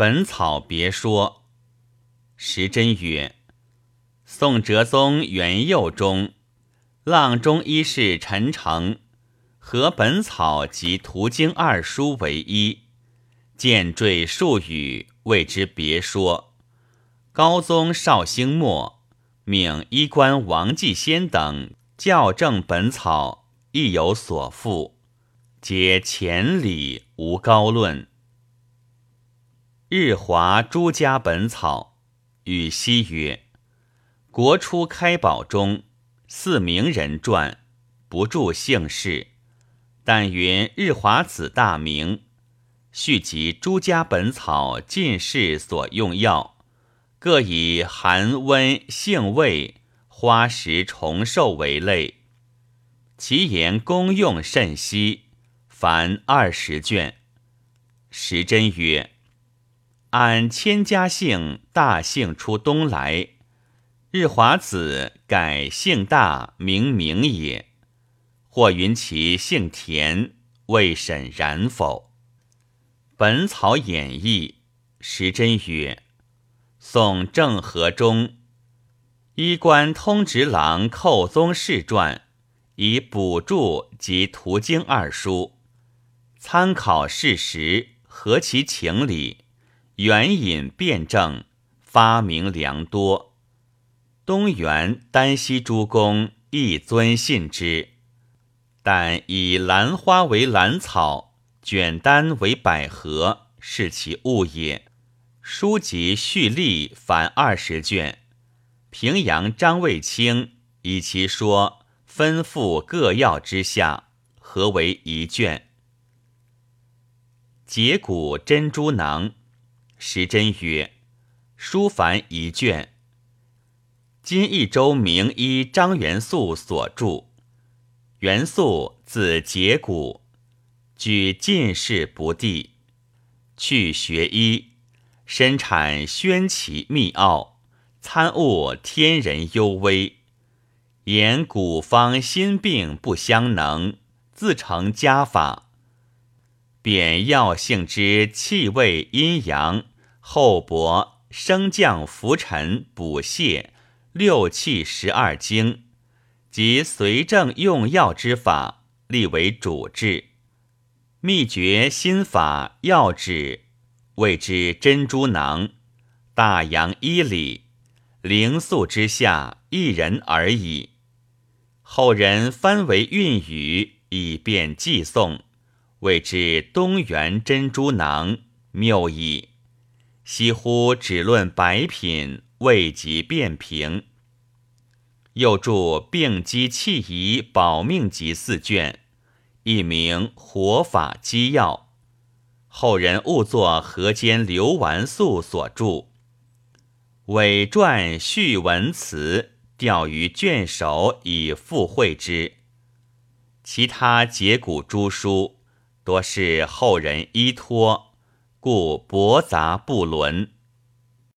本草别说。时珍曰：宋哲宗元佑中，阆中医士陈诚合本草及图经二书为一，见缀数语，谓之别说。高宗绍兴末，命医官王继先等校正本草，亦有所附，皆浅理无高论。日华诸家本草与西曰。国初开宝中，四名人传，不著姓氏，但云日华子大名。续集诸家本草进士所用药，各以寒温性味花石虫兽为类，其言功用甚稀，凡二十卷。时珍曰：“按千家姓，大姓出东来。”日华子改姓大名明也，或云其姓田，未审然否？《本草演义》时珍曰：宋郑和中医官通直郎寇宗世传，以补注及图经二书，参考事实，合其情理，援引辩证，发明良多。东原、丹西诸公亦尊信之，但以兰花为兰草，卷丹为百合，是其物也。书籍序例凡二十卷。平阳张卫清以其说分附各要之下，合为一卷。解骨珍珠囊，时珍曰：书凡一卷。今益州名医张元素所著。元素字节骨，举进士不第，去学医，身产宣奇秘奥，参悟天人幽微，言古方心病不相能，自成家法，贬药性之气味阴阳厚薄升降浮沉补泻。六气十二经及随症用药之法，立为主治。秘诀心法药旨，谓之珍珠囊。大洋一里，灵素之下一人而已。后人翻为韵语，以便寄诵，谓之东元珍珠囊，谬矣。惜乎只论百品。未及变平，又著病机气仪保命集四卷，一名《活法机要》，后人误作河间刘完素所著。伪传序文辞调于卷首以附会之，其他解骨诸书多是后人依托，故驳杂不伦。